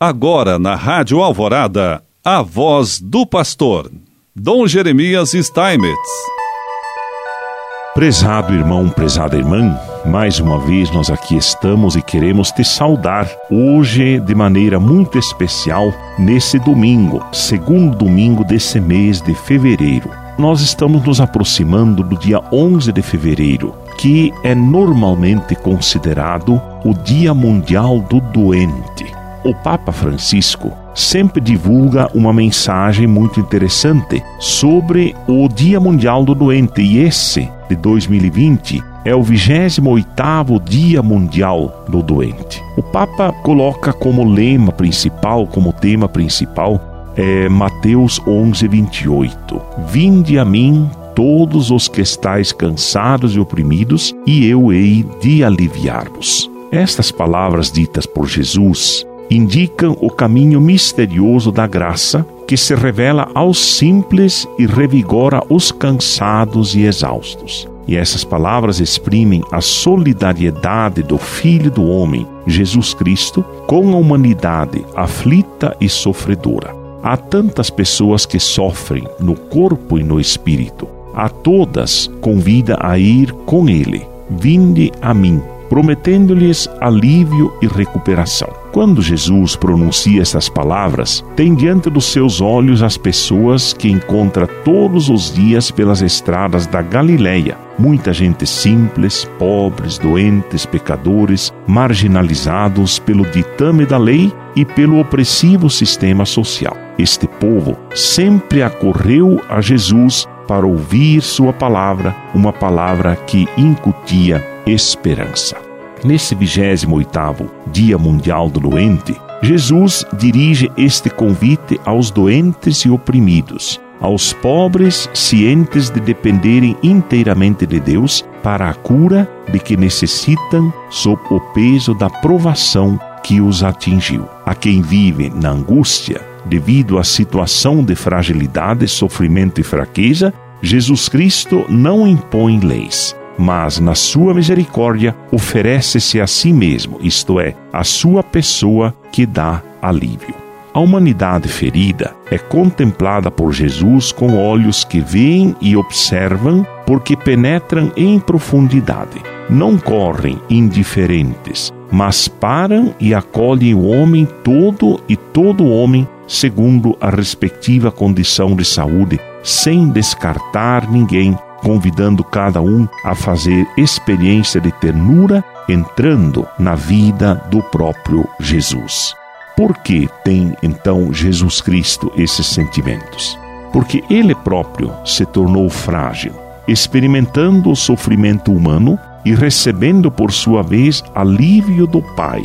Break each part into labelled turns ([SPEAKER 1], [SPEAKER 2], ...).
[SPEAKER 1] Agora na Rádio Alvorada, a voz do pastor, Dom Jeremias Steinmetz.
[SPEAKER 2] Prezado irmão, prezada irmã, mais uma vez nós aqui estamos e queremos te saudar hoje de maneira muito especial nesse domingo, segundo domingo desse mês de fevereiro. Nós estamos nos aproximando do dia 11 de fevereiro, que é normalmente considerado o Dia Mundial do Doente. O Papa Francisco sempre divulga uma mensagem muito interessante sobre o Dia Mundial do Doente e esse de 2020 é o 28º Dia Mundial do Doente. O Papa coloca como lema principal, como tema principal, é Mateus 11, 28. Vinde a mim todos os que estáis cansados e oprimidos, e eu hei de aliviar-vos. Estas palavras ditas por Jesus indicam o caminho misterioso da graça que se revela aos simples e revigora os cansados e exaustos. E essas palavras exprimem a solidariedade do Filho do Homem, Jesus Cristo, com a humanidade aflita e sofredora. Há tantas pessoas que sofrem no corpo e no espírito. A todas convida a ir com Ele. Vinde a mim prometendo-lhes alívio e recuperação. Quando Jesus pronuncia estas palavras, tem diante dos seus olhos as pessoas que encontra todos os dias pelas estradas da Galileia. Muita gente simples, pobres, doentes, pecadores, marginalizados pelo ditame da lei e pelo opressivo sistema social. Este povo sempre acorreu a Jesus para ouvir sua palavra, uma palavra que incutia esperança. Nesse 28º Dia Mundial do Doente, Jesus dirige este convite aos doentes e oprimidos, aos pobres cientes de dependerem inteiramente de Deus para a cura de que necessitam sob o peso da provação que os atingiu. A quem vive na angústia, devido à situação de fragilidade, sofrimento e fraqueza, Jesus Cristo não impõe leis, mas na sua misericórdia oferece-se a si mesmo, isto é, a sua pessoa que dá alívio. A humanidade ferida é contemplada por Jesus com olhos que veem e observam, porque penetram em profundidade. Não correm indiferentes, mas param e acolhem o homem todo e todo homem segundo a respectiva condição de saúde, sem descartar ninguém convidando cada um a fazer experiência de ternura, entrando na vida do próprio Jesus. Por que tem então Jesus Cristo esses sentimentos? Porque ele próprio se tornou frágil, experimentando o sofrimento humano e recebendo por sua vez alívio do Pai.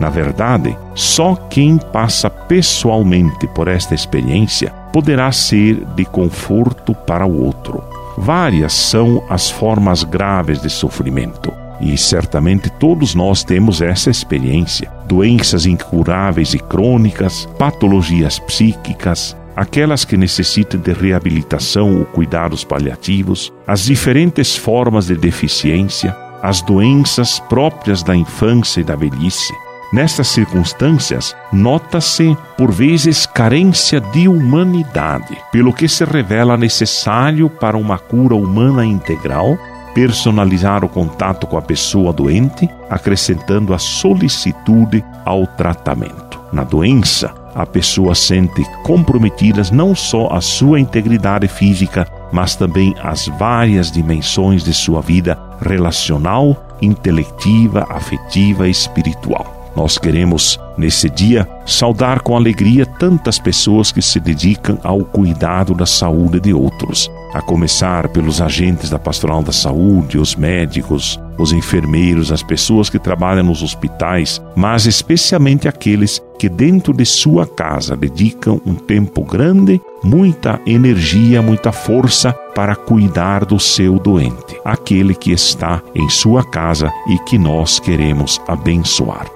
[SPEAKER 2] Na verdade, só quem passa pessoalmente por esta experiência poderá ser de conforto para o outro. Várias são as formas graves de sofrimento. E certamente todos nós temos essa experiência: doenças incuráveis e crônicas, patologias psíquicas, aquelas que necessitam de reabilitação ou cuidados paliativos, as diferentes formas de deficiência, as doenças próprias da infância e da velhice, Nestas circunstâncias, nota-se, por vezes, carência de humanidade, pelo que se revela necessário para uma cura humana integral personalizar o contato com a pessoa doente, acrescentando a solicitude ao tratamento. Na doença, a pessoa sente comprometidas não só a sua integridade física, mas também as várias dimensões de sua vida relacional, intelectiva, afetiva e espiritual. Nós queremos, nesse dia, saudar com alegria tantas pessoas que se dedicam ao cuidado da saúde de outros, a começar pelos agentes da pastoral da saúde, os médicos, os enfermeiros, as pessoas que trabalham nos hospitais, mas especialmente aqueles que dentro de sua casa dedicam um tempo grande, muita energia, muita força para cuidar do seu doente, aquele que está em sua casa e que nós queremos abençoar.